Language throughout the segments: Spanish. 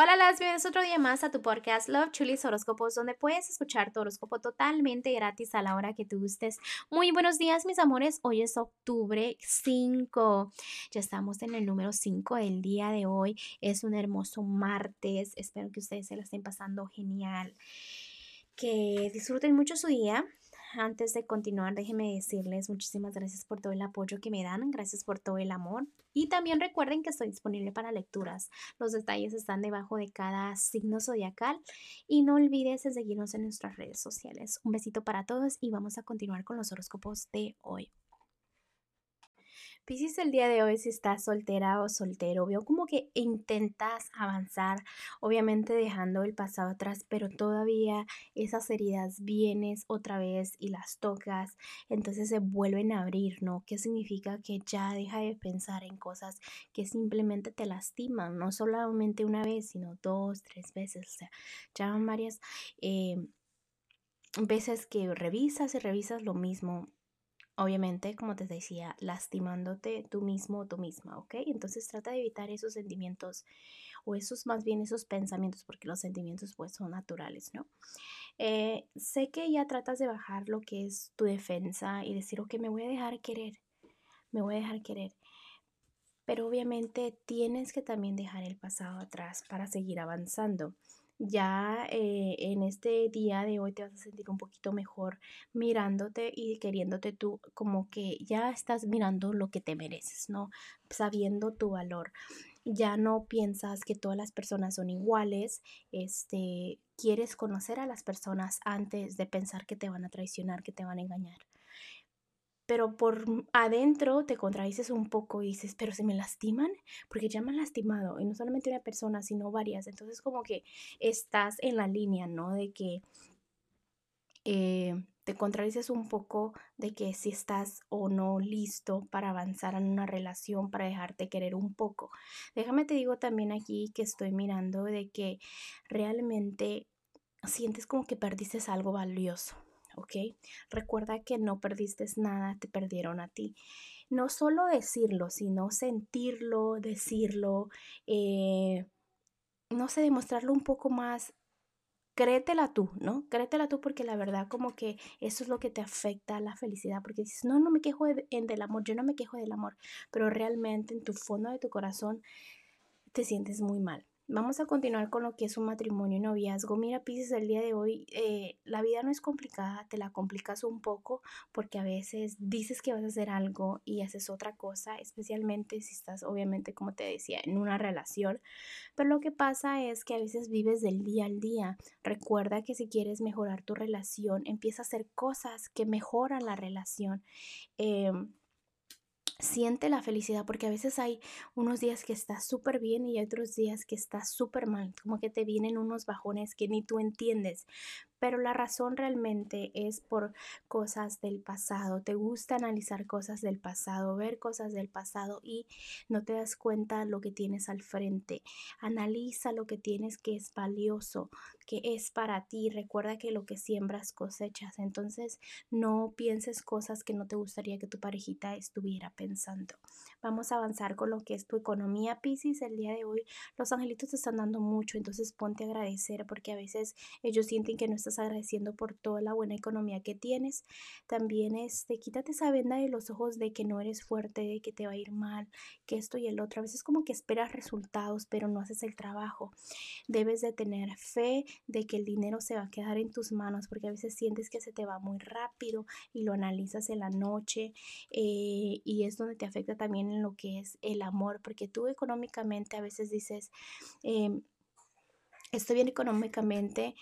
Hola, las bienvenidos otro día más a tu podcast Love Chulis Horóscopos, donde puedes escuchar tu horóscopo totalmente gratis a la hora que tú gustes. Muy buenos días, mis amores. Hoy es octubre 5. Ya estamos en el número 5 del día de hoy. Es un hermoso martes. Espero que ustedes se la estén pasando genial. Que disfruten mucho su día antes de continuar, déjenme decirles muchísimas gracias por todo el apoyo que me dan, gracias por todo el amor. Y también recuerden que estoy disponible para lecturas. Los detalles están debajo de cada signo zodiacal. Y no olvides seguirnos en nuestras redes sociales. Un besito para todos y vamos a continuar con los horóscopos de hoy. Piscis el día de hoy si estás soltera o soltero, veo como que intentas avanzar, obviamente dejando el pasado atrás, pero todavía esas heridas vienes otra vez y las tocas, entonces se vuelven a abrir, ¿no? ¿Qué significa que ya deja de pensar en cosas que simplemente te lastiman, no solamente una vez, sino dos, tres veces, o sea, ya van varias eh, veces que revisas y revisas lo mismo obviamente, como te decía, lastimándote tú mismo o tú misma, ¿ok? Entonces trata de evitar esos sentimientos o esos más bien esos pensamientos, porque los sentimientos pues son naturales, ¿no? Eh, sé que ya tratas de bajar lo que es tu defensa y decir, ok, me voy a dejar querer, me voy a dejar querer. Pero obviamente tienes que también dejar el pasado atrás para seguir avanzando ya eh, en este día de hoy te vas a sentir un poquito mejor mirándote y queriéndote tú como que ya estás mirando lo que te mereces, ¿no? Sabiendo tu valor. Ya no piensas que todas las personas son iguales, este, quieres conocer a las personas antes de pensar que te van a traicionar, que te van a engañar pero por adentro te contradices un poco y dices, pero se me lastiman, porque ya me han lastimado, y no solamente una persona, sino varias. Entonces como que estás en la línea, ¿no? De que eh, te contradices un poco de que si estás o no listo para avanzar en una relación, para dejarte querer un poco. Déjame te digo también aquí que estoy mirando de que realmente sientes como que perdiste algo valioso ¿ok? Recuerda que no perdiste nada, te perdieron a ti. No solo decirlo, sino sentirlo, decirlo, eh, no sé, demostrarlo un poco más créetela tú, ¿no? Créetela tú porque la verdad como que eso es lo que te afecta a la felicidad, porque dices, no, no me quejo del amor, yo no me quejo del amor, pero realmente en tu fondo de tu corazón te sientes muy mal. Vamos a continuar con lo que es un matrimonio y noviazgo. Mira, Pisces, el día de hoy eh, la vida no es complicada, te la complicas un poco porque a veces dices que vas a hacer algo y haces otra cosa, especialmente si estás, obviamente, como te decía, en una relación. Pero lo que pasa es que a veces vives del día al día. Recuerda que si quieres mejorar tu relación, empieza a hacer cosas que mejoran la relación. Em, siente la felicidad porque a veces hay unos días que estás súper bien y hay otros días que estás súper mal, como que te vienen unos bajones que ni tú entiendes, pero la razón realmente es por cosas del pasado. Te gusta analizar cosas del pasado, ver cosas del pasado y no te das cuenta lo que tienes al frente. Analiza lo que tienes que es valioso, que es para ti. Recuerda que lo que siembras cosechas. Entonces no pienses cosas que no te gustaría que tu parejita estuviera pensando. Vamos a avanzar con lo que es tu economía, Pisces. El día de hoy los angelitos te están dando mucho, entonces ponte a agradecer porque a veces ellos sienten que no agradeciendo por toda la buena economía que tienes. También este, quítate esa venda de los ojos de que no eres fuerte, de que te va a ir mal, que esto y el otro. A veces como que esperas resultados, pero no haces el trabajo. Debes de tener fe de que el dinero se va a quedar en tus manos, porque a veces sientes que se te va muy rápido y lo analizas en la noche eh, y es donde te afecta también en lo que es el amor, porque tú económicamente a veces dices, em, estoy bien económicamente,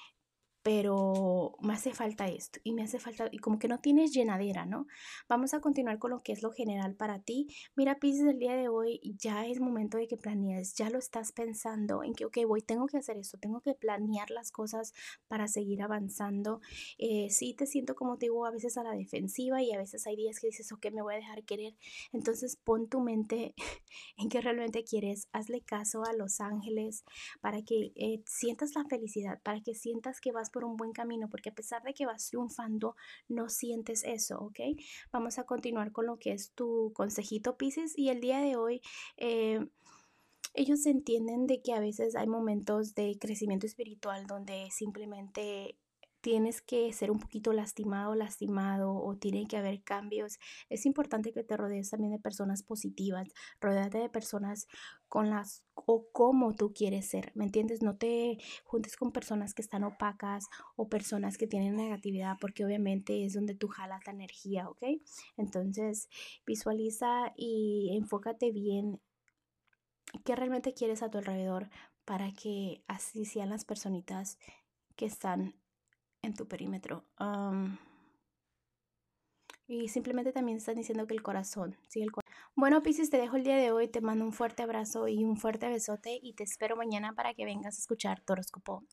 pero me hace falta esto y me hace falta, y como que no tienes llenadera, ¿no? Vamos a continuar con lo que es lo general para ti. Mira, Pisces, el día de hoy ya es momento de que planees, ya lo estás pensando en que, ok, voy, tengo que hacer esto, tengo que planear las cosas para seguir avanzando. Eh, sí, te siento como te digo, a veces a la defensiva y a veces hay días que dices, ok, me voy a dejar querer. Entonces pon tu mente en que realmente quieres, hazle caso a los ángeles para que eh, sientas la felicidad, para que sientas que vas por un buen camino, porque a pesar de que vas triunfando, no sientes eso, ¿ok? Vamos a continuar con lo que es tu consejito, Pisces, y el día de hoy... Eh, ellos entienden de que a veces hay momentos de crecimiento espiritual donde simplemente tienes que ser un poquito lastimado, lastimado o tiene que haber cambios. Es importante que te rodees también de personas positivas, rodeate de personas con las o como tú quieres ser, ¿me entiendes? No te juntes con personas que están opacas o personas que tienen negatividad porque obviamente es donde tú jalas la energía, ¿ok? Entonces visualiza y enfócate bien qué realmente quieres a tu alrededor para que así sean las personitas que están en tu perímetro. y simplemente también están diciendo que el corazón, sí, el corazón. Bueno, Pisces, te dejo el día de hoy, te mando un fuerte abrazo y un fuerte besote y te espero mañana para que vengas a escuchar tu.